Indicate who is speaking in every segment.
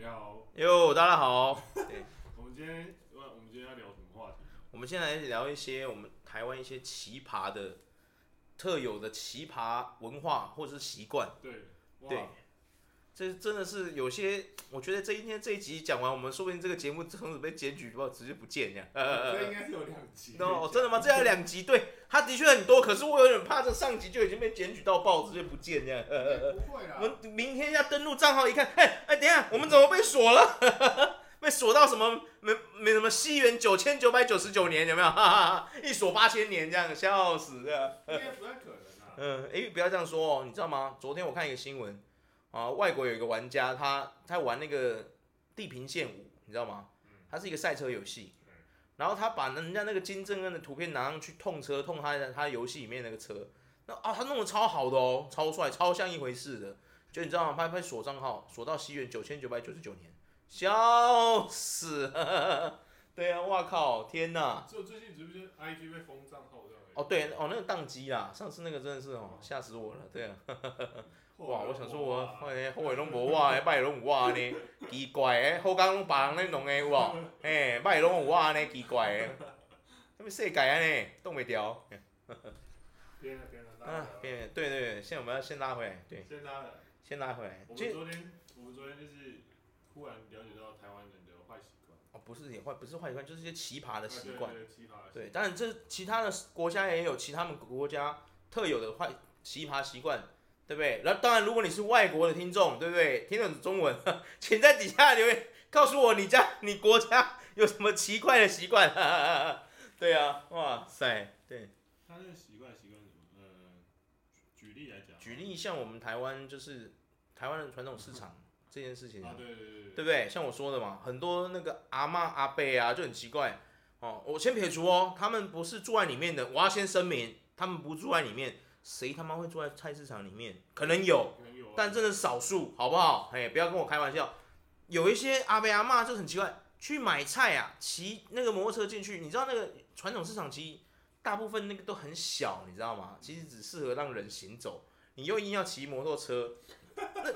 Speaker 1: 你好，
Speaker 2: 哟，大家好。对，
Speaker 1: 我们今天，我们今天要聊什么话题？
Speaker 2: 我们先来聊一些我们台湾一些奇葩的、特有的奇葩文化或者是习惯。
Speaker 1: 对，
Speaker 2: 对。这真的是有些，我觉得这一天这一集讲完，我们说不定这个节目从此被检举，不直接不见这样。
Speaker 1: 呃，这应该是有两集。
Speaker 2: 哦，真的吗？这有两集，对，它的确很多，可是我有点怕这上集就已经被检举到爆，直接不见这样。呃，
Speaker 1: 不会啦。
Speaker 2: 我们明天要登录账号一看，哎哎，等一下，我们怎么被锁了？被锁到什么？没没什么西元九千九百九十九年有没有？哈哈哈，一锁八千年这样，笑死这样。
Speaker 1: 应该不太可能啊。
Speaker 2: 嗯，哎，不要这样说哦，你知道吗？昨天我看一个新闻。啊，外国有一个玩家，他他玩那个地平线五，你知道吗？他是一个赛车游戏，然后他把人家那个金正恩的图片拿上去痛车，痛他他游戏里面那个车，那啊他弄得超好的哦，超帅，超像一回事的，就你知道吗？拍拍锁账号，锁到西元九千九百九十九年，笑死，对啊，哇靠，天哪！
Speaker 1: 就最近直播间 IG 被封账号这样？
Speaker 2: 哦对，哦那个宕机啦，上次那个真的是哦，吓死我了，对啊。哇！我想说我，我诶，好诶拢无我诶，歹诶拢有我安尼，奇怪诶，好讲拢别人咧弄诶有无？诶，歹诶拢有我安尼，奇怪诶，什么世界安尼，挡袂掉。
Speaker 1: 变了变了，
Speaker 2: 啊，变了，对对对，现在我们要先拉回来，对。
Speaker 1: 先拉回来。
Speaker 2: 先拉回来。
Speaker 1: 我们昨天，我们昨天就是忽然了解到台湾人的坏习惯。
Speaker 2: 哦，不是也坏，不是坏习惯，就是一些奇葩的习惯。
Speaker 1: 对对对，奇葩。
Speaker 2: 对，当然这其他的国家也有其他们国家特有的坏奇葩习惯。对不对？那当然，如果你是外国的听众，对不对？听懂中文，请在底下留言告诉我你家、你国家有什么奇怪的习惯。对啊，哇塞，对。
Speaker 1: 他这个习惯习惯什么？呃，举例来讲。
Speaker 2: 举例像我们台湾就是台湾的传统市场这件事情，
Speaker 1: 啊对对对，
Speaker 2: 对不对？像我说的嘛，很多那个阿妈阿伯啊就很奇怪哦。我先撇除哦，他们不是住在里面的，我要先声明，他们不住在里面。谁他妈会坐在菜市场里面？可能有，但真的少数，好不好？哎，不要跟我开玩笑。有一些阿伯阿妈就很奇怪，去买菜啊，骑那个摩托车进去。你知道那个传统市场其实大部分那个都很小，你知道吗？其实只适合让人行走。你又硬要骑摩托车，那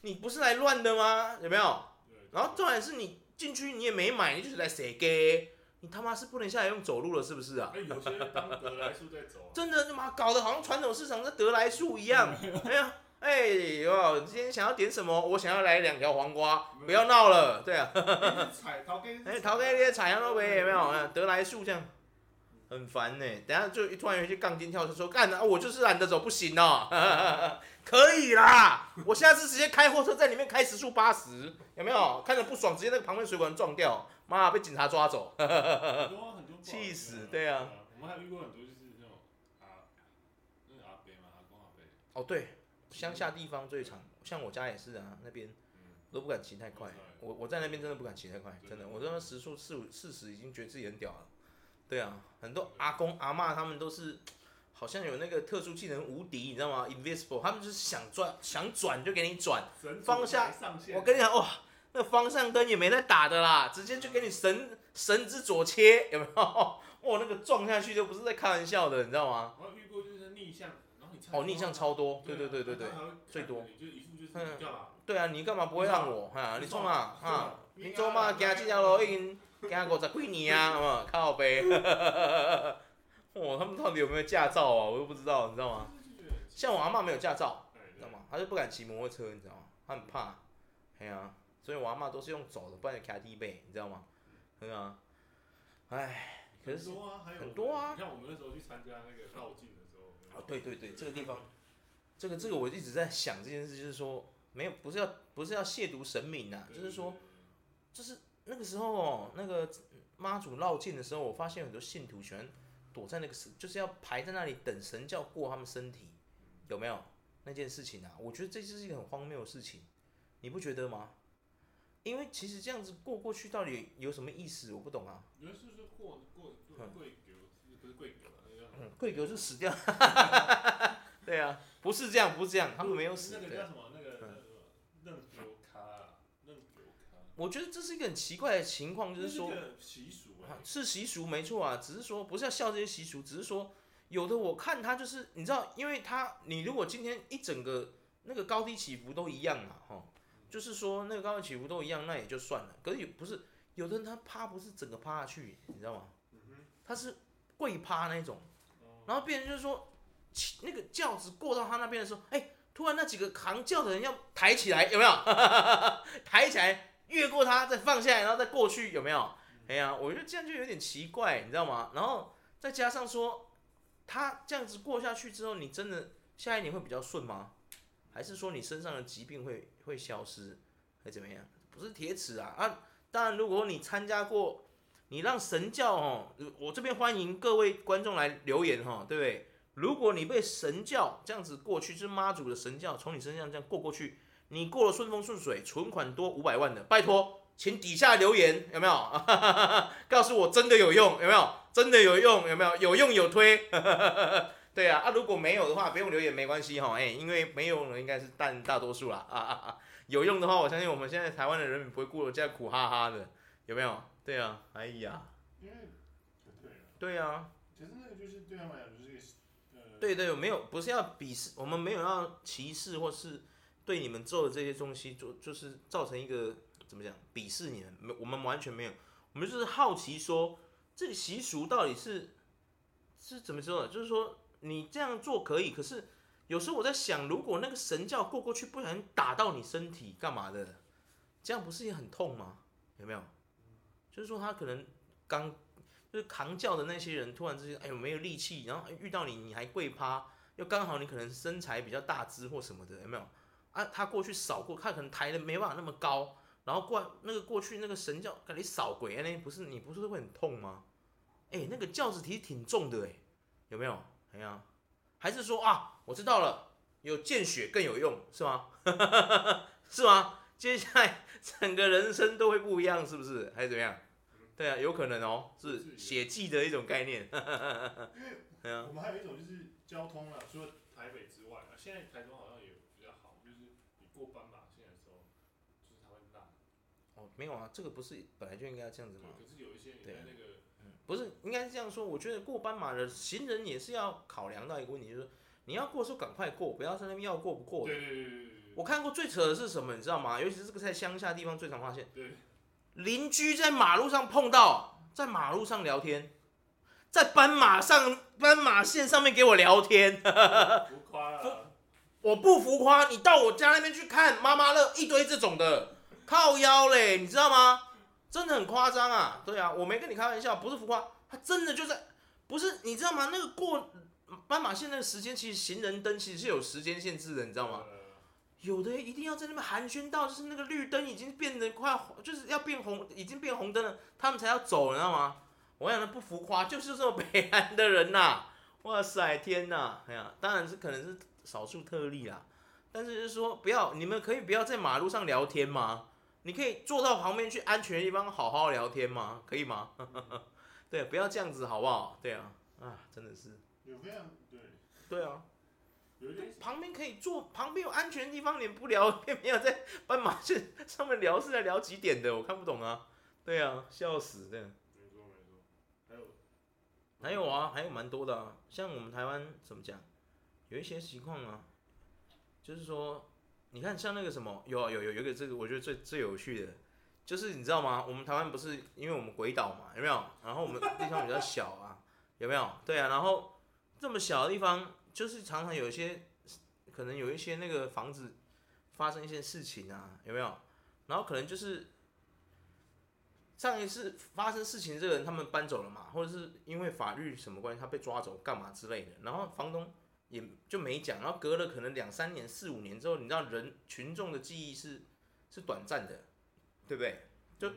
Speaker 2: 你不是来乱的吗？有没有？然后重点是你进去你也没买，你就是来赊给。你他妈是不能下来用走路了，是不是啊？
Speaker 1: 欸、有些当得来速在走、啊。
Speaker 2: 真的，他妈搞得好像传统市场是德来速一样。哎呀，哎呦，今天想要点什么？我想要来两条黄瓜，不要闹了。对啊。
Speaker 1: 踩头给。
Speaker 2: 哎，头给那些采样都没有没有？德来速这样，很烦呢。等下就突然有一些杠精跳出说干啊，我就是懒得走，不行哦。可以啦，我下次直接开货车在里面开时速八十，有没有？看着不爽，直接那个旁边水管撞掉。妈，被警察抓走，
Speaker 1: 气
Speaker 2: 死，对啊。
Speaker 1: 我们还遇过很多，就是那种啊，那个阿伯嘛，阿公阿伯。
Speaker 2: 哦，对，乡下地方最常，像我家也是啊，那边都不敢骑太快。我我在那边真的不敢骑太快，真的，我这边时速四五四十已经觉得自己很屌了。对啊，很多阿公阿妈他们都是，好像有那个特殊技能无敌，你知道吗？Invisible，他们就是想转想转就给你转，方向，我跟你讲哇。那方向灯也没在打的啦，直接就给你神神之左切，有没有？哇，那个撞下去就不是在开玩笑的，你知道吗？
Speaker 1: 我遇过就是逆向，然后你
Speaker 2: 哦，逆向超多，对对对对对，最多。嗯，对啊，你干嘛不会让我？哈，你冲啊！哈，你走嘛，行这条路已经行五十几年啊，好不好？靠北。哇，他们到底有没有驾照啊？我都不知道，你知道吗？像我阿妈没有驾照，知道吗？她就不敢骑摩托车，你知道吗？她很怕。哎呀。所以我阿嬷都是用走的，不然就卡地背，你知道吗？对啊，唉，可是
Speaker 1: 很多啊，还有
Speaker 2: 很多啊。
Speaker 1: 你看我们那时候去参加那个绕境的时候。
Speaker 2: 哦，对对对，这个地方，这个这个我一直在想这件事，就是说，没有，不是要不是要亵渎神明呐、啊，就是说，就是那个时候哦，那个妈祖绕境的时候，我发现很多信徒喜欢躲在那个神，就是要排在那里等神教过他们身体，有没有那件事情啊？我觉得这就是一个很荒谬的事情，你不觉得吗？因为其实这样子过过去到底有什么意思？我不懂啊。
Speaker 1: 原来是说过过过跪狗，不是跪狗
Speaker 2: 嗯，跪狗是死掉。对啊，不是这样，不是这样，他们没有死。
Speaker 1: 那个叫什么？那个认狗卡，认狗卡。
Speaker 2: 我觉得这是一个很奇怪的情况，就是说
Speaker 1: 习俗
Speaker 2: 是习俗没错啊，只是说不是要笑这些习俗，只是说有的我看他就是你知道，因为他你如果今天一整个那个高低起伏都一样嘛，哈。就是说那个高低起伏都一样，那也就算了。可是有不是有的人他趴不是整个趴下去，你知道吗？他是跪趴那种，然后别人就是说，那个轿子过到他那边的时候，哎，突然那几个扛轿的人要抬起来，有没有？抬起来越过他再放下来，然后再过去，有没有？哎呀，我觉得这样就有点奇怪，你知道吗？然后再加上说，他这样子过下去之后，你真的下一年会比较顺吗？还是说你身上的疾病会会消失，会怎么样？不是铁齿啊啊！当然，如果你参加过，你让神教哦，我这边欢迎各位观众来留言哈，对不对？如果你被神教这样子过去，是妈祖的神教从你身上这样过过去，你过了顺风顺水，存款多五百万的，拜托。请底下留言有没有？告诉我真的有用有没有？真的有用有没有？有用有推，对啊啊！如果没有的话，不用留言没关系哈，哎，因为没有用的应该是占大多数啦啊啊啊！有用的话，我相信我们现在台湾的人民不会过得这样苦哈哈的，有没有？对啊，哎呀，
Speaker 1: 因为
Speaker 2: 对啊，
Speaker 1: 其实那个就是对他们来讲就是呃，
Speaker 2: 对对，没有不是要鄙视，我们没有要歧视或是对你们做的这些东西做，就是造成一个。怎么讲？鄙视你们？没，我们完全没有。我们就是好奇说，这个习俗到底是是怎么说的？就是说，你这样做可以，可是有时候我在想，如果那个神教过过去，不小心打到你身体，干嘛的？这样不是也很痛吗？有没有？就是说，他可能刚就是扛轿的那些人，突然之间，哎呦，没有力气，然后遇到你，你还跪趴，又刚好你可能身材比较大只或什么的，有没有？啊，他过去扫过，他可能抬的没办法那么高。然后过那个过去那个神教，给你扫鬼那不是你不是会很痛吗？哎，那个轿子其实挺重的哎，有没有？哎呀，还是说啊，我知道了，有见血更有用是吗？是吗？接下来整个人生都会不一样，是不是？还是怎么样？对啊，有可能哦，是血迹的一种概念。
Speaker 1: 我们还有一种就是交通啊，除了台北之外啊，现在台中好像也比较好，就是你过斑马线的时候。
Speaker 2: 没有啊，这个不是本来就应该要这样子吗？
Speaker 1: 可是有一些你在那个，
Speaker 2: 嗯，不是应该是这样说。我觉得过斑马的行人也是要考量到一个问题，就是你要过的时候赶快过，不要在那边要过不过的。
Speaker 1: 对对对对对。
Speaker 2: 我看过最扯的是什么，你知道吗？尤其是这个在乡下地方最常发现。
Speaker 1: 对。
Speaker 2: 邻居在马路上碰到，在马路上聊天，在斑马上斑马线上面给我聊天。
Speaker 1: 浮夸了！
Speaker 2: 我不浮夸，你到我家那边去看，妈妈乐一堆这种的。靠腰嘞，你知道吗？真的很夸张啊！对啊，我没跟你开玩笑，不是浮夸，他真的就在，不是你知道吗？那个过斑马线那个时间，其实行人灯其实是有时间限制的，你知道吗？有的一定要在那边寒暄到，就是那个绿灯已经变得快，就是要变红，已经变红灯了，他们才要走，你知道吗？我讲的不浮夸，就是这种北安的人呐、啊！哇塞，天呐！哎呀，当然是可能是少数特例啦，但是就是说，不要，你们可以不要在马路上聊天吗？你可以坐到旁边去安全的地方好好聊天吗？可以吗？对，不要这样子好不好？对啊，啊，真的是。
Speaker 1: 对。
Speaker 2: 对啊。旁边可以坐，旁边有安全的地方，你不聊，偏偏要在斑马线上面聊，是在聊几点的？我看不懂啊。对啊，笑死的。
Speaker 1: 没错没错。还有。
Speaker 2: 还有啊，还有蛮多的啊，像我们台湾怎么讲？有一些情况啊，就是说。你看，像那个什么，有有有有一个这个，我觉得最最有趣的，就是你知道吗？我们台湾不是因为我们鬼岛嘛，有没有？然后我们地方比较小啊，有没有？对啊，然后这么小的地方，就是常常有一些，可能有一些那个房子发生一些事情啊，有没有？然后可能就是上一次发生事情这个人他们搬走了嘛，或者是因为法律什么关系他被抓走干嘛之类的，然后房东。也就没讲，然后隔了可能两三年、四五年之后，你知道人群众的记忆是是短暂的，对不对？就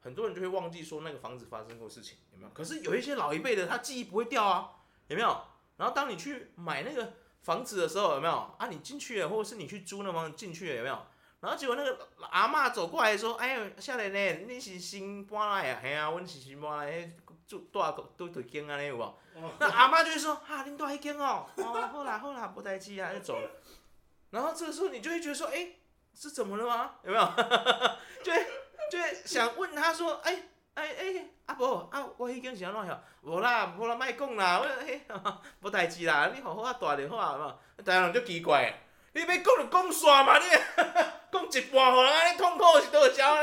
Speaker 2: 很多人就会忘记说那个房子发生过事情，有没有？可是有一些老一辈的，他记忆不会掉啊，有没有？然后当你去买那个房子的时候，有没有？啊，你进去了，或者是你去租那房子进去了，有没有？然后结果那个阿嬷走过来说：“哎呦，少年呢，你是新搬来啊？嘿啊，我是新搬来。”住大个都都惊安尼有无？那阿妈就会说：哈、啊，恁住迄间哦，哦，好啦好啦，无代志啊，就走了。然后这个时候你就会觉得说：哎、欸，是怎么了吗？有没有？就会就会想问他说：哎哎哎，阿婆啊，我迄间是安怎样？无啦，无啦，莫讲啦，我嘿，无代志啦，你好好啊，住就好啊，嘛。大家人就奇怪，你要讲就讲煞嘛，你 讲一半好了，你痛苦是多少呢？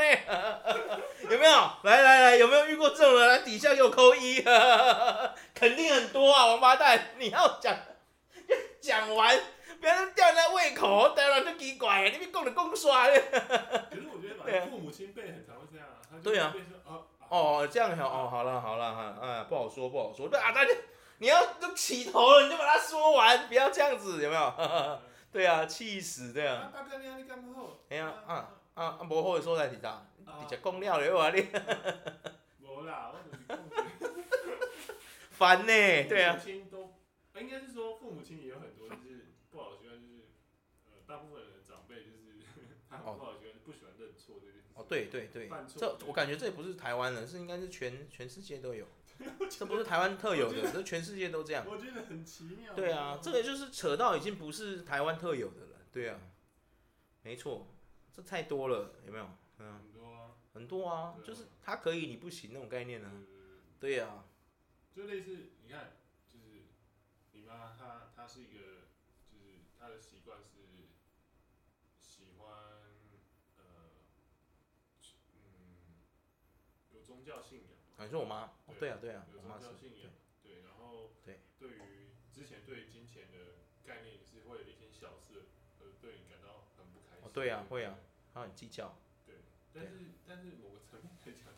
Speaker 2: 有没有？来来来，有没有遇过这种人？来底下给我扣一，肯定很多啊，王八蛋！你要讲，讲完，不要吊人家胃口，当然就奇怪，你别讲的讲耍。可
Speaker 1: 是我觉得，父母亲辈很常会这样啊。对啊。
Speaker 2: 哦，这样好哦，好了好了哈，哎，不好说不好说。对啊，大家你要都起头了，你就把它说完，不要这样子，有没有？对啊，气死对啊。
Speaker 1: 大哥，你你干不好？
Speaker 2: 哎呀，啊啊啊，无好的所在是啥？直接讲了了，我你。
Speaker 1: 无啦，我就是讲。
Speaker 2: 烦呢，对啊。
Speaker 1: 父母亲都，应该是说父母亲也有很多就是不好的习惯，就是呃，大部分的长辈就是 他不好的习惯，不喜欢认错这件事。
Speaker 2: 哦，对对对，这我感觉这也不是台湾人，是应该是全全世界都有。这不是台湾特有的，这全世界都这样。
Speaker 1: 我觉得很奇妙。
Speaker 2: 对啊，这个就是扯到已经不是台湾特有的了。对啊，没错，这太多了，有没有？嗯，很多啊，很多啊，就是他可以你不行那种概念呢。对啊。
Speaker 1: 就类似，你看，就是你妈她她是一个，就是她的习惯是喜欢呃，嗯，有宗教信仰。
Speaker 2: 你说我妈？对啊，对啊，
Speaker 1: 有宗教信仰，对，然后对，对于之前对金钱的概念也是会有一些小事，呃，对你感到很不开心。
Speaker 2: 对啊，会啊，他很计较。
Speaker 1: 对，但是但是某个层面来讲，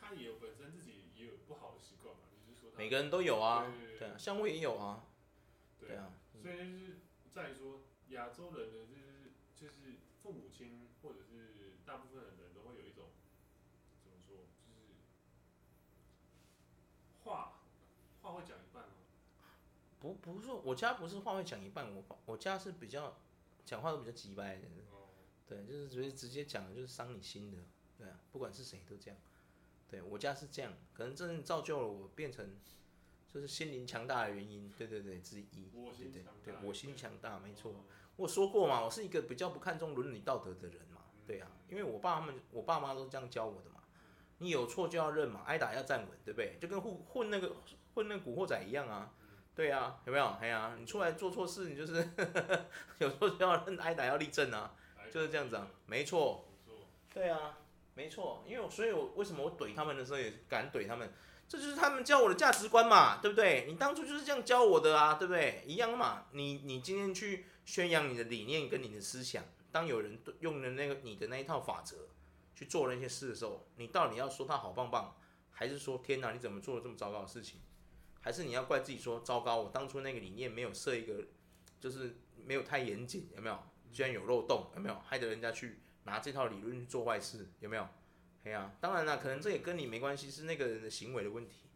Speaker 1: 他也有本身自己也有不好的习惯嘛，就是说
Speaker 2: 每个人都有啊，对啊，像我也有啊，对啊，
Speaker 1: 所以就是在于说亚洲人的就是就是父母亲或者是大部分人都会有一种。话会讲一半吗？
Speaker 2: 不，不是说，我家不是话会讲一半，我我家是比较讲话都比较直白的，对，就是直接直接讲，就是伤你心的，对啊，不管是谁都这样，对我家是这样，可能真正造就了我变成就是心灵强大的原因，对对对之一，对对对，我心强大，没错，我说过嘛，我是一个比较不看重伦理道德的人嘛，对啊，因为我爸他们，我爸妈都是这样教我的嘛，你有错就要认嘛，挨打要站稳，对不对？就跟混混那个。混那古惑仔一样啊，对啊，有没有？哎呀，你出来做错事，你就是 有时候就要挨打，要立正啊，就是这样子啊，没错，对啊，没错，因为我所以，我为什么我怼他们的时候也敢怼他们？这就是他们教我的价值观嘛，对不对？你当初就是这样教我的啊，对不对？一样嘛，你你今天去宣扬你的理念跟你的思想，当有人用了那个你的那一套法则去做那些事的时候，你到底要说他好棒棒，还是说天哪，你怎么做了这么糟糕的事情？还是你要怪自己说糟糕，我当初那个理念没有设一个，就是没有太严谨，有没有？居然有漏洞，有没有？害得人家去拿这套理论去做坏事，有没有？对啊，当然了，可能这也跟你没关系，是那个人的行为的问题，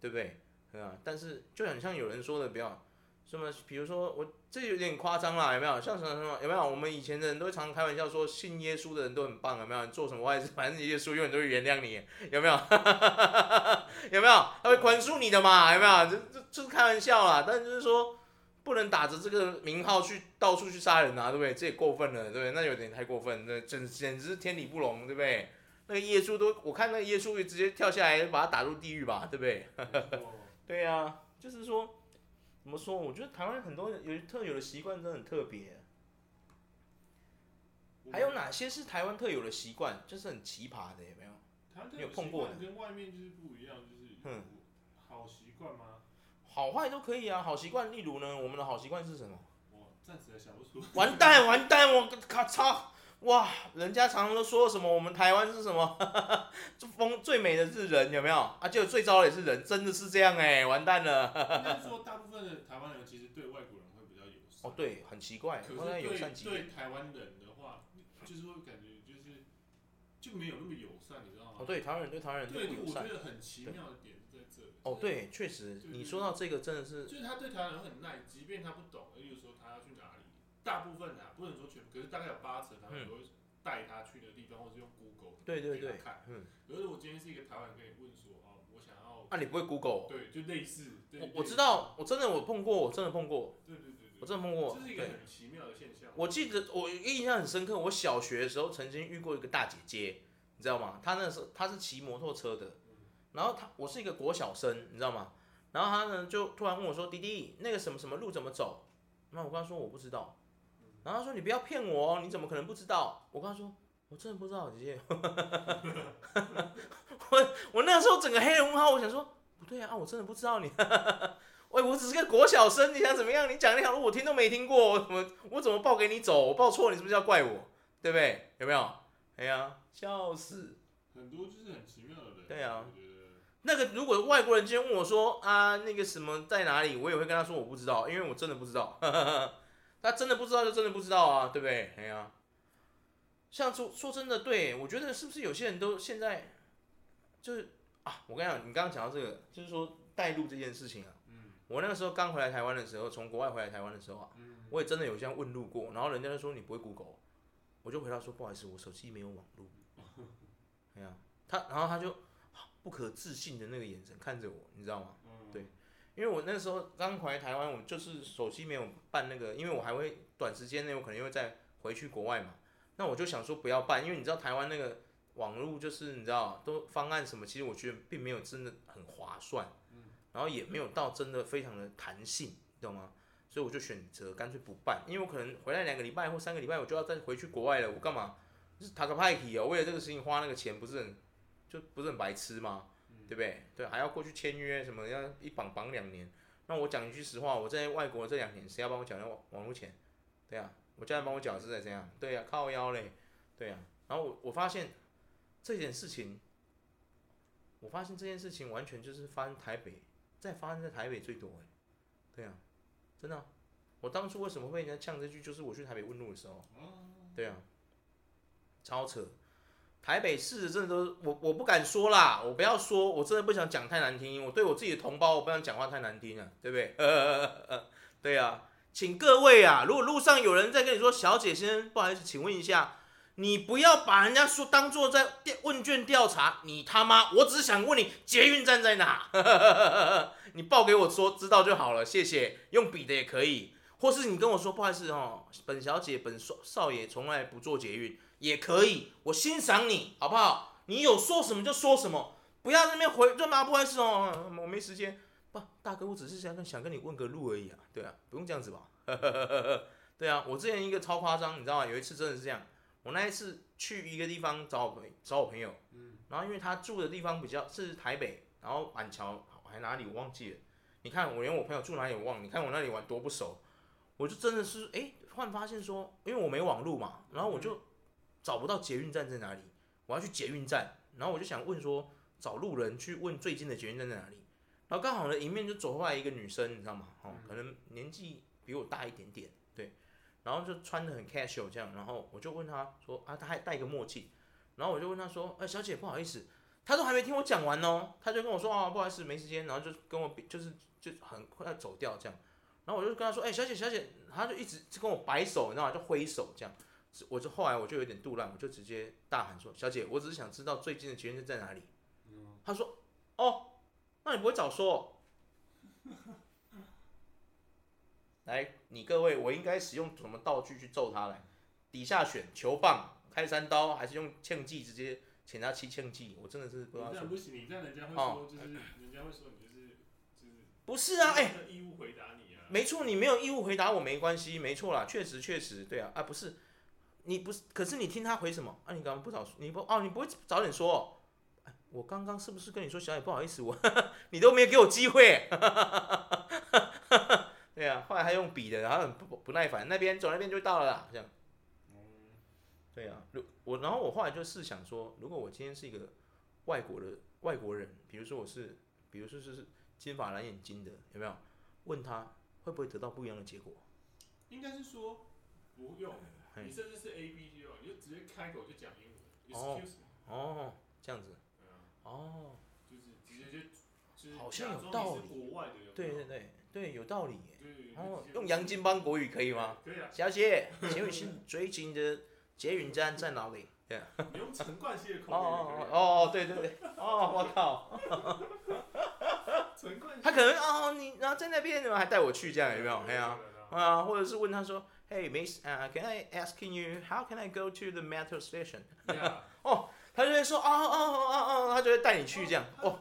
Speaker 2: 对不对？对啊，但是就很像有人说的，比较。什么？比如说我这有点夸张啦，有没有？像什么什么？有没有？我们以前的人都常常开玩笑说，信耶稣的人都很棒，有没有？你做什么坏事，反正耶稣永远都会原谅你，有没有？有没有？他会宽恕你的嘛？有没有？这这就是开玩笑啦，但就是说不能打着这个名号去到处去杀人啊，对不对？这也过分了，对不对？那有点太过分，那简简直是天理不容，对不对？那个耶稣都，我看那个耶稣会直接跳下来把他打入地狱吧，对不对？对呀、啊，就是说。怎么说？我觉得台湾很多有特有的习惯真的很特别。还有哪些是台湾特有的习惯？就是很奇葩的，有没有？你有碰过的？
Speaker 1: 跟外面就是不一样，就是嗯，好习惯吗？
Speaker 2: 好坏都可以啊。好习惯，例如呢，我们的好习惯是什么？
Speaker 1: 我暂时还想不出。
Speaker 2: 完蛋，完蛋！我靠操！哇，人家常常都说什么我们台湾是什么？风最美的是人，有没有？啊，就最糟的也是人，真的是这样哎、欸，完蛋了。
Speaker 1: 应该说，大部分的台湾人其实对外国人会比较友善。
Speaker 2: 哦，对，很奇怪。
Speaker 1: 可是对对台湾人的话，就是会感觉就是就没有那么友善，你知道吗？
Speaker 2: 哦，对，台湾人对台湾人对不友善。
Speaker 1: 我觉得很奇妙的点在这里。
Speaker 2: 哦，对，确实，你说到这个真的是。
Speaker 1: 就是他对台湾人很耐，即便他不懂，大部分啊，不能说全部，可是大概有八成他们都会。带他去的地方，或是用 Google 对对对看。嗯，比如说我今天是一个台湾人，跟你问说，啊，我想要。
Speaker 2: 那、啊、你不会 Google？
Speaker 1: 对，就类似。
Speaker 2: 我我知道，我真的我碰过，我真的碰过。
Speaker 1: 对对对对。
Speaker 2: 我真的碰过。
Speaker 1: 这是一个很奇妙的现象。
Speaker 2: 我记得我印象很深刻，我小学的时候曾经遇过一个大姐姐，你知道吗？她那时候她是骑摩托车的，然后她我是一个国小生，你知道吗？然后她呢就突然问我说：“弟弟，那个什么什么路怎么走？”那我跟她说我不知道。然后他说你不要骗我哦，你怎么可能不知道？我跟他说我真的不知道，姐姐。我我那时候整个黑人问号，我想说不对啊，我真的不知道你。喂，我只是个国小生，你想怎么样？你讲那条路我听都没听过，我怎么我怎么报给你走？我报错，你是不是要怪我？对不对？有没有？哎呀，笑死！
Speaker 1: 很多就是很奇妙的人。
Speaker 2: 对啊。那个如果外国人今天问我说啊，那个什么在哪里，我也会跟他说我不知道，因为我真的不知道。他真的不知道就真的不知道啊，对不对？哎呀，像说说真的，对，我觉得是不是有些人都现在就是啊，我跟你讲，你刚刚讲到这个，就是说带路这件事情啊。嗯。我那个时候刚回来台湾的时候，从国外回来台湾的时候啊，我也真的有这样问路过，然后人家就说你不会 Google，我就回答说不好意思，我手机没有网络。哎呀，他然后他就。不可置信的那个眼神看着我，你知道吗？对，因为我那时候刚回来台湾，我就是手机没有办那个，因为我还会短时间内我可能又再回去国外嘛。那我就想说不要办，因为你知道台湾那个网络就是你知道都方案什么，其实我觉得并没有真的很划算，然后也没有到真的非常的弹性，你懂吗？所以我就选择干脆不办，因为我可能回来两个礼拜或三个礼拜我就要再回去国外了，我干嘛？就是塔克派体哦，为了这个事情花那个钱不是很？就不是很白痴吗？对不对？对，还要过去签约什么，要一绑绑两年。那我讲一句实话，我在外国这两年，谁要帮我缴那网网络钱？对啊，我家人帮我缴是在这样。对呀、啊，靠腰嘞。对呀、啊，然后我我发现这件事情，我发现这件事情完全就是发生台北，在发生在台北最多哎。对啊，真的、啊。我当初为什么会人家呛这句，就是我去台北问路的时候。对啊，超扯。台北市真的都我我不敢说啦，我不要说，我真的不想讲太难听。我对我自己的同胞，我不想讲话太难听了，对不对？呃呃呃，对啊，请各位啊，如果路上有人在跟你说“小姐先生，不好意思，请问一下”，你不要把人家说当做在问卷调查，你他妈，我只是想问你捷运站在哪，你报给我说知道就好了，谢谢。用笔的也可以，或是你跟我说不好意思哦，本小姐本少少爷从来不坐捷运。也可以，我欣赏你，好不好？你有说什么就说什么，不要在那边回，就嘛不好意思哦，我没时间。不，大哥，我只是想跟想跟你问个路而已啊，对啊，不用这样子吧？对啊，我之前一个超夸张，你知道吗？有一次真的是这样，我那一次去一个地方找我朋找我朋友，嗯然后因为他住的地方比较是台北，然后板桥还哪里我忘记了。你看我连我朋友住哪里我忘了，你看我那里玩多不熟，我就真的是哎，突然发现说，因为我没网路嘛，然后我就。找不到捷运站在哪里，我要去捷运站，然后我就想问说，找路人去问最近的捷运站在哪里，然后刚好呢，迎面就走过来一个女生，你知道吗？哦，可能年纪比我大一点点，对，然后就穿的很 casual 这样，然后我就问她说，啊，她还戴个墨镜，然后我就问她说，哎，小姐不好意思，她都还没听我讲完哦，她就跟我说，啊，不好意思，没时间，然后就跟我就是就很快走掉这样，然后我就跟她说，哎，小姐小姐，她就一直就跟我摆手，你知道吗？就挥手这样。我就后来我就有点杜烂，我就直接大喊说：“小姐，我只是想知道最近的捷运站在哪里。”他说：“哦，那你不会早说。”来，你各位，我应该使用什么道具去揍他来？底下选球棒、开山刀，还是用枪技直接请他七枪技？我真的是不知道。这样不行，你这样人家会说就是，人家会说你就是就是。不是啊，哎。义务回答你啊。没错，你没有义务回答我没关系，没错啦，确实确实，对啊，啊不是。你不是，可是你听他回什么？啊，你刚刚不早说，你不哦，你不会早点说。哎，我刚刚是不是跟你说小姐不好意思，我 你都没有给我机会。对啊，后来还用笔的，然后很不不耐烦，那边走那边就到了啦，这样。对啊，如我然后我后来就试想说，如果我今天是一个外国的外国人，比如说我是，比如说是金发蓝眼睛的，有没有？问他会不会得到不一样的结果？应该是说不用。你甚至是 A B C 哦，你就直接开口就讲英文。哦哦，这样子。哦，就是直接就，好像有道理。对对对对，有道理耶。哦，用杨金邦国语可以吗？可以啊。小姐，请问是最近的捷运站在哪里？对啊。你用陈冠希的口音。哦哦哦，对对对。哦，我靠。陈冠希。他可能哦，你然后在那边，怎么还带我去这样？有没有？没有。啊，或者是问他说。Hey, Miss, uh, can I asking you how can I go to the metro station? 哦，他就会说，哦哦哦哦，他就会带你去这样。哦，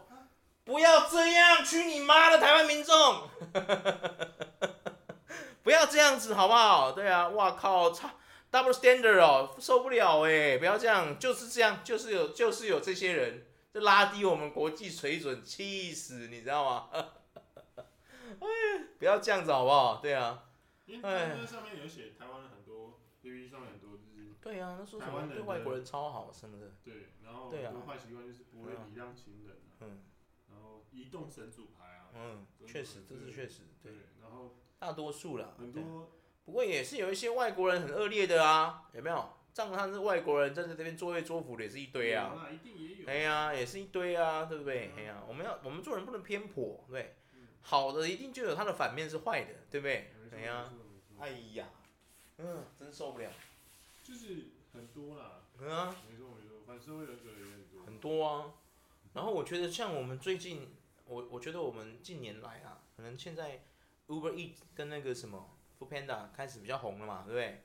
Speaker 2: 不要这样，去你妈的台湾民众！不要这样子好不好？对啊，哇靠，操，double standard 哦，受不了哎，不要这样，就是这样，就是有，就是有这些人，就拉低我们国际水准，气死，你知道吗？哎，不要这样子好不好？对啊，
Speaker 1: 因为那上面有写台湾很多，PPT 上面很多就是，
Speaker 2: 对啊，那说什么？对外国人超好什么的，
Speaker 1: 对，然后很多坏习惯就是不会礼让情人，嗯，然后移动神主牌啊，
Speaker 2: 嗯，确实，这是确实，对，
Speaker 1: 然后
Speaker 2: 大多数啦，
Speaker 1: 很多，
Speaker 2: 不过也是有一些外国人很恶劣的啊，有没有？仗他是外国人站在这边作威作福的也是一堆啊，哎呀，也是一堆啊，对不对？哎呀，我们要我们做人不能偏颇，对。好的一定就有它的反面是坏的，对不对？对呀。哎呀，嗯，真受不了。
Speaker 1: 就是很多啦。
Speaker 2: 嗯啊。
Speaker 1: 没错没错，反社会人格也很多。
Speaker 2: 很多啊。然后我觉得像我们最近，我我觉得我们近年来啊，可能现在 Uber Eats 跟那个什么 Foodpanda 开始比较红了嘛，对不对？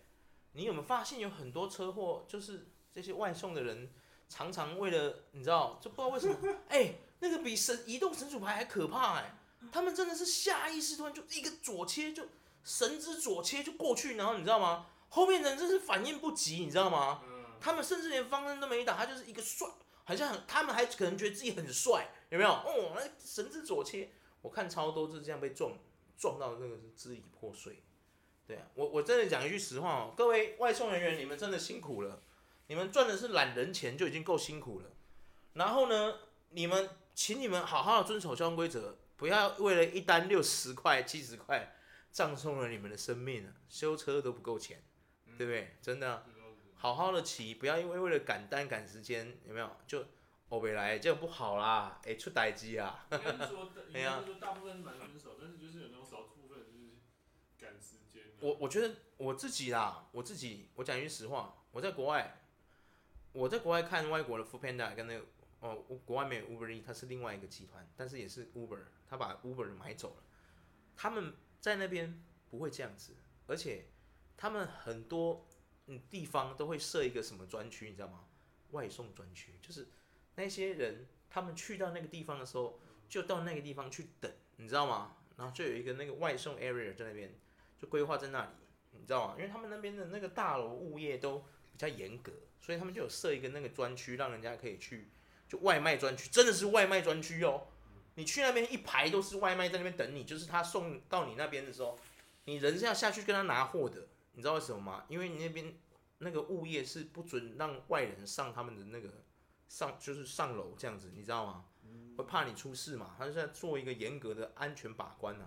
Speaker 2: 你有没有发现有很多车祸，就是这些外送的人常常为了你知道，就不知道为什么，哎，那个比神移动神主牌还可怕哎。他们真的是下意识突然就一个左切就神之左切就过去，然后你知道吗？后面人真是反应不及，你知道吗？他们甚至连方向都没打，他就是一个帅，好像很，他们还可能觉得自己很帅，有没有？哦，那神之左切，我看超多就是这样被撞撞到那个支离破碎。对啊，我我真的讲一句实话哦，各位外送人员，你们真的辛苦了，你们赚的是懒人钱就已经够辛苦了，然后呢，你们请你们好好的遵守交通规则。不要为了一单六十块、七十块，葬送了你们的生命啊！修车都不够钱，嗯、对不对？真的、啊，好好的骑，不要因为为了赶单赶时间，有没有？就欧北来，这样不好啦，哎，出代志啊！
Speaker 1: 应该说，应该说大部分是蛮遵守，但是就是有那种少部分就是赶时间。
Speaker 2: 我我觉得我自己啦，我自己，我讲句实话，我在国外，我在国外看外国的 Foodpanda 跟那个。哦，国外没有 Uber E，它是另外一个集团，但是也是 Uber，他把 Uber 买走了。他们在那边不会这样子，而且他们很多嗯地方都会设一个什么专区，你知道吗？外送专区，就是那些人他们去到那个地方的时候，就到那个地方去等，你知道吗？然后就有一个那个外送 area 在那边，就规划在那里，你知道吗？因为他们那边的那个大楼物业都比较严格，所以他们就有设一个那个专区，让人家可以去。就外卖专区，真的是外卖专区哦！你去那边一排都是外卖在那边等你，就是他送到你那边的时候，你人是要下去跟他拿货的。你知道为什么吗？因为你那边那个物业是不准让外人上他们的那个上，就是上楼这样子，你知道吗？会怕你出事嘛？他是在做一个严格的安全把关呐，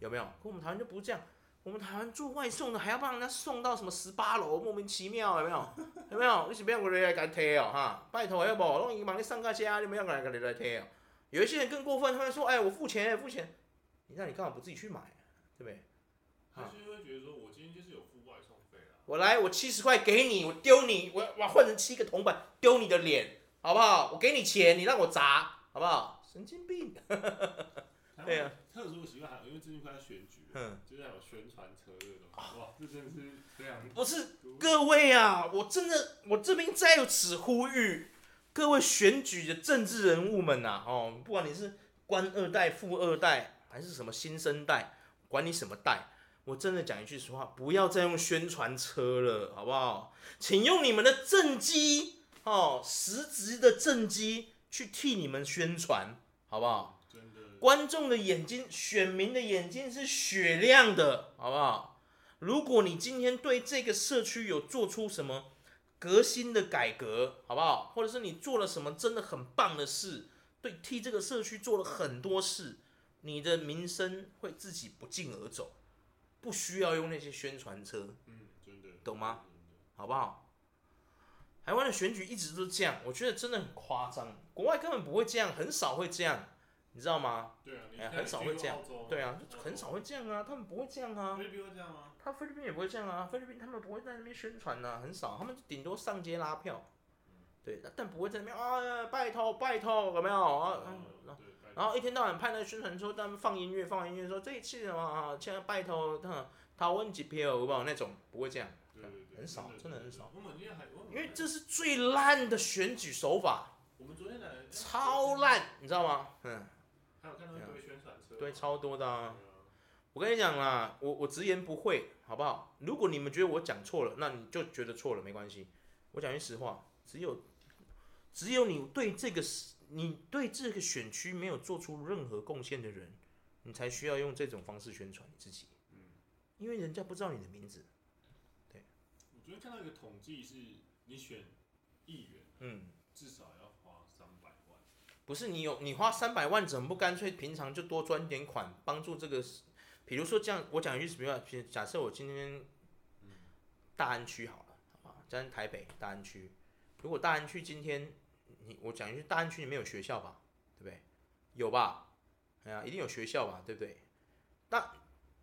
Speaker 2: 有没有？可我们台湾就不是这样。我们台湾做外送的还要帮人家送到什么十八楼，莫名其妙，有没有？有没有？你是不要过来给他贴哦，哈，拜托要不，我已经帮你上个家，你不要过来给你来贴哦。有一些人更过分，他们说，哎，我付钱，付钱，你那你干嘛不自己去买，对不对？
Speaker 1: 他就会觉得说，我今天就是有付外送费啊。
Speaker 2: 我来，我七十块给你，我丢你，我我换成七个铜板丢你的脸，好不好？我给你钱，你让我砸，好不好？神经病。对啊。
Speaker 1: 特殊习惯还有，因为最近快要选举，嗯，就在有宣传车这个东西，哇，这真的是非常。
Speaker 2: 不是各位啊，我真的，我这边在此呼吁各位选举的政治人物们呐、啊，哦，不管你是官二代、富二代，还是什么新生代，管你什么代，我真的讲一句实话，不要再用宣传车了，好不好？请用你们的政绩，哦，实质的政绩去替你们宣传，好不好？观众的眼睛，选民的眼睛是雪亮的，好不好？如果你今天对这个社区有做出什么革新的改革，好不好？或者是你做了什么真的很棒的事，对，替这个社区做了很多事，你的名声会自己不胫而走，不需要用那些宣传车，
Speaker 1: 嗯，真的，
Speaker 2: 懂吗？好不好？台湾的选举一直都是这样，我觉得真的很夸张，国外根本不会这样，很少会这样。你知道吗？
Speaker 1: 对啊，
Speaker 2: 哎，很少会这样。对啊，就很少会这样啊，他们不会这样啊。
Speaker 1: 这样吗？
Speaker 2: 他菲律宾也不会这样啊，菲律宾他们不会在那边宣传呐，很少，他们顶多上街拉票。对，但不会在那边啊，拜托拜托，有没有啊？然后一天到晚派那个宣传车，他们放音乐放音乐，说这一次嘛，现在拜托他他问几票，有没有那种不会这样，很少，真的很少。因为这是最烂的选举手法。
Speaker 1: 我们昨天来
Speaker 2: 超烂，你知道吗？嗯。
Speaker 1: 还有看到一堆宣传车，
Speaker 2: 对，超多的啊！我跟你讲啦，我我直言不讳，好不好？如果你们觉得我讲错了，那你就觉得错了，没关系。我讲句实话，只有只有你对这个你对这个选区没有做出任何贡献的人，你才需要用这种方式宣传你自己。嗯，因为人家不知道你的名字。对，
Speaker 1: 我昨天看到一个统计，是你选议员，嗯，至少要花三百万。
Speaker 2: 不是你有你花三百万，怎么不干脆平常就多赚点款，帮助这个？比如说这样，我讲一句什么话？假设我今天，大安区好了，好吧，在台北大安区，如果大安区今天，你我讲一句，大安区里面有学校吧，对不对？有吧？哎呀，一定有学校吧，对不对？那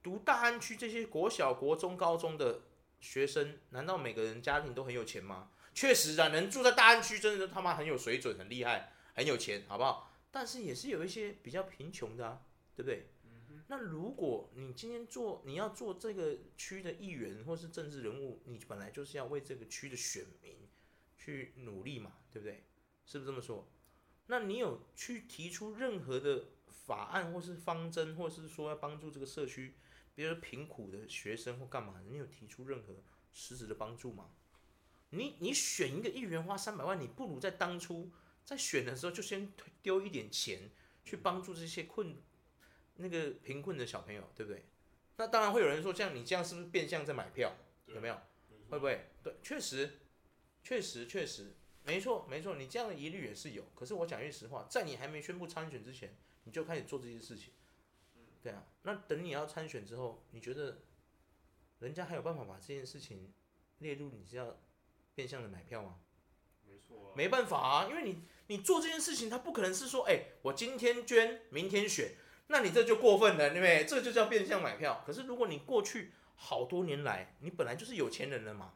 Speaker 2: 读大安区这些国小、国中、高中的学生，难道每个人家庭都很有钱吗？确实啊，能住在大安区，真的他妈很有水准、很厉害、很有钱，好不好？但是也是有一些比较贫穷的啊，对不对？那如果你今天做，你要做这个区的议员或是政治人物，你本来就是要为这个区的选民去努力嘛，对不对？是不是这么说？那你有去提出任何的法案或是方针，或是说要帮助这个社区，比如说贫苦的学生或干嘛？你有提出任何实质的帮助吗？你你选一个议员花三百万，你不如在当初在选的时候就先丢一点钱去帮助这些困。那个贫困的小朋友，对不对？那当然会有人说，像你这样是不是变相在买票？有没有？会不会？对，确实，确实，确实，没错，没错，你这样的疑虑也是有。可是我讲句实话，在你还没宣布参选之前，你就开始做这些事情，对啊。那等你要参选之后，你觉得人家还有办法把这件事情列入你是要变相的买票吗？
Speaker 1: 没错啊，
Speaker 2: 没办法啊，因为你你做这件事情，他不可能是说，哎，我今天捐，明天选。那你这就过分了，对不对？这就叫变相买票。可是如果你过去好多年来，你本来就是有钱人了嘛，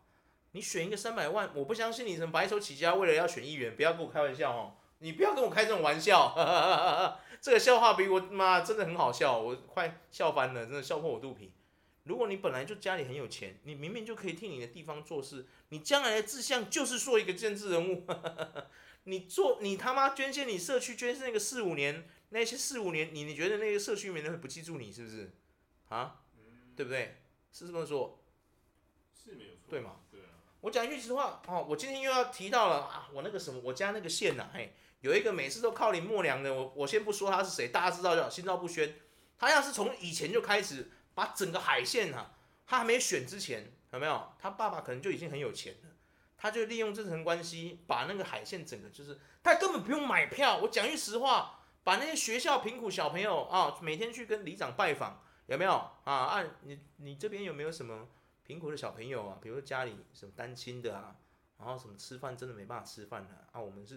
Speaker 2: 你选一个三百万，我不相信你什么白手起家，为了要选议员，不要跟我开玩笑哦，你不要跟我开这种玩笑，哈哈哈哈，这个笑话比我妈真的很好笑，我快笑翻了，真的笑破我肚皮。如果你本来就家里很有钱，你明明就可以替你的地方做事，你将来的志向就是做一个政治人物，你做你他妈捐献你社区捐献那个四五年。那些四五年，你你觉得那个社区里面人会不记住你是不是？啊，嗯、对不对？是这么说，
Speaker 1: 是没有错，
Speaker 2: 对吗？
Speaker 1: 对啊。
Speaker 2: 我讲一句实话哦，我今天又要提到了啊，我那个什么，我家那个县呐、啊，嘿，有一个每次都靠你默娘的，我我先不说他是谁，大家知道叫心照不宣。他要是从以前就开始把整个海线啊，他还没选之前，有没有？他爸爸可能就已经很有钱了，他就利用这层关系，把那个海线整个就是，他根本不用买票。我讲句实话。把那些学校贫苦小朋友啊，每天去跟里长拜访，有没有啊？啊，你你这边有没有什么贫苦的小朋友啊？比如说家里什么单亲的啊，然后什么吃饭真的没办法吃饭的啊？我们是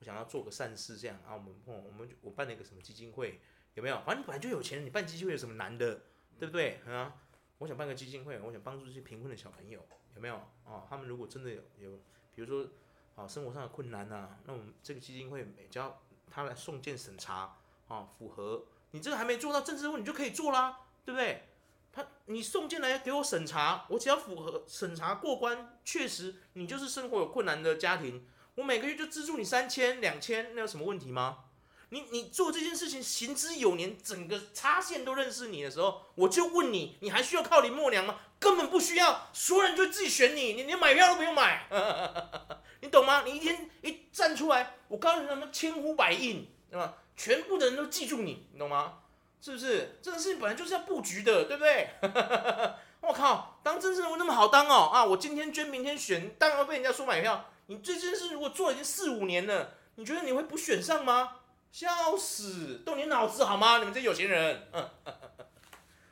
Speaker 2: 我想要做个善事这样啊，我们我们我办了一个什么基金会，有没有？反正你本来就有钱，你办基金会有什么难的，对不对啊？我想办个基金会，我想帮助这些贫困的小朋友，有没有啊？他们如果真的有有，比如说啊生活上的困难呐，那我们这个基金会每交。他来送件审查啊，符合你这个还没做到政治问，你就可以做啦，对不对？他你送件来给我审查，我只要符合审查过关，确实你就是生活有困难的家庭，我每个月就资助你三千两千，那有什么问题吗？你你做这件事情行之有年，整个插线都认识你的时候，我就问你，你还需要靠林默娘吗？根本不需要，所有人就自己选你，你连买票都不用买。你懂吗？你一天一站出来，我告诉你，他们千呼百应，对吧？全部的人都记住你，你懂吗？是不是？这个事情本来就是要布局的，对不对？我靠，当政治人物那么好当哦啊！我今天捐，明天选，当然被人家说买票。你这件事如果做已经四五年了，你觉得你会不选上吗？笑死，动点脑子好吗？你们这有钱人。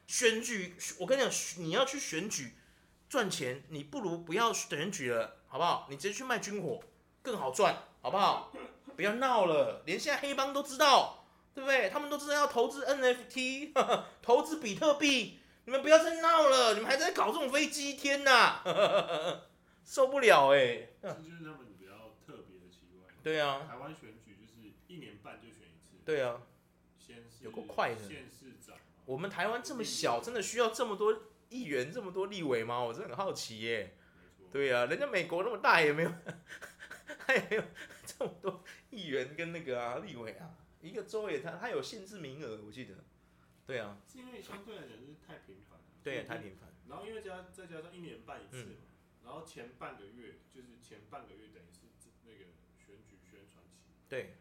Speaker 2: 选举，我跟你讲，你要去选举赚钱，你不如不要选举了。好不好？你直接去卖军火，更好赚，好不好？不要闹了，连现在黑帮都知道，对不对？他们都知道要投资 NFT，呵呵投资比特币。你们不要再闹了，你们还在搞这种飞机，天哪，受不了哎、欸！
Speaker 1: 这就是他们比较特别的奇怪。
Speaker 2: 对啊，
Speaker 1: 台湾选举就是一年半就。
Speaker 2: 对啊，有够快的。
Speaker 1: 县市长，
Speaker 2: 我们台湾这么小，真的需要这么多议员、这么多立委吗？我真的很好奇耶、欸。对、啊，人家美国那么大也没有，他也没有这么多议员跟那个啊立委啊，一个州也他他有限制名额，我记得，对啊。
Speaker 1: 是因为相对来讲就是太频繁了。
Speaker 2: 对，太频繁。
Speaker 1: 然后因为加再加上一年半一次嘛，
Speaker 2: 嗯、
Speaker 1: 然后前半个月就是前半个月等于是那个选举宣传期。对。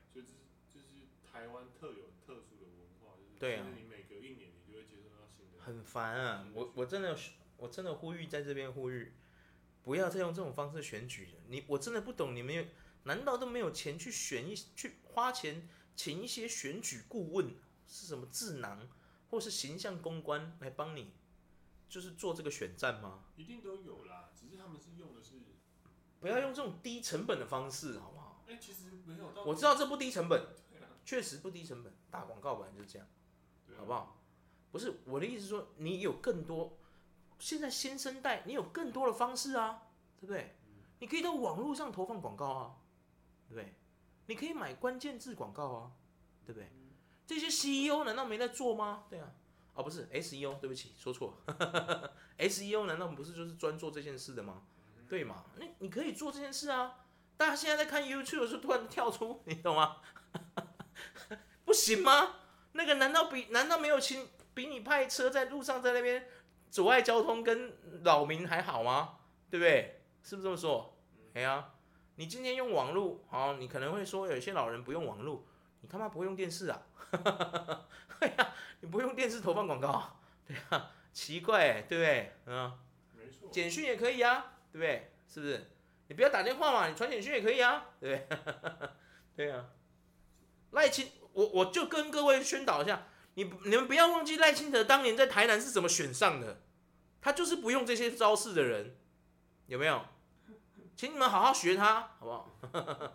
Speaker 1: 台湾特有特殊的文化，就是。
Speaker 2: 对啊。
Speaker 1: 你每隔一年你就会接受到新的。
Speaker 2: 很烦啊！我我真的我真的呼吁在这边呼吁，不要再用这种方式选举了。你我真的不懂你们有。难道都没有钱去选一去花钱请一些选举顾问，是什么智囊或是形象公关来帮你，就是做这个选战吗？
Speaker 1: 一定都有啦，只是他们是用的是，
Speaker 2: 不要用这种低成本的方式，好不好？
Speaker 1: 哎、欸，其实没有到，
Speaker 2: 我知道这不低成本，确实不低成本，打广告本来就是这样，好不好？不是我的意思是说，你有更多，现在新生代你有更多的方式啊，对不对？你可以到网络上投放广告啊。对不对？你可以买关键字广告啊，对不对？这些 CEO 难道没在做吗？对啊，哦不是 SEO，对不起，说错了。SEO 难道不是就是专做这件事的吗？对嘛？那你可以做这件事啊。大家现在在看 YouTube 的时候，突然跳出，你懂吗？不行吗？那个难道比难道没有请比你派车在路上在那边阻碍交通跟扰民还好吗？对不对？是不是这么说？哎呀。你今天用网络，好，你可能会说有些老人不用网络，你他妈不会用电视啊？对 呀，你不用电视投放广告，对呀，奇怪，对不对？嗯，
Speaker 1: 没错，
Speaker 2: 简讯也可以啊，对不对？是不是？你不要打电话嘛，你传简讯也可以啊，对不对？对呀，赖清，我我就跟各位宣导一下，你你们不要忘记赖清德当年在台南是怎么选上的，他就是不用这些招式的人，有没有？请你们好好学他，好不好？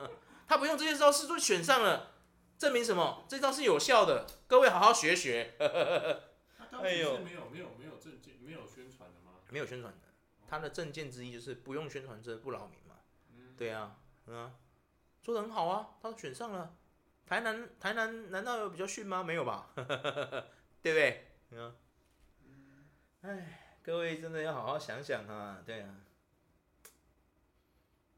Speaker 2: 他不用这些招式就选上了，证明什么？这招是有效的，各位好好学学。
Speaker 1: 哎呦，没有没有没有证件，没有宣传的吗？
Speaker 2: 没有宣传的，他的证件之一就是不用宣传，这不扰民嘛。对啊，嗯啊，做的很好啊，他选上了。台南台南难道有比较逊吗？没有吧？对不对？嗯，哎，各位真的要好好想想啊，对啊。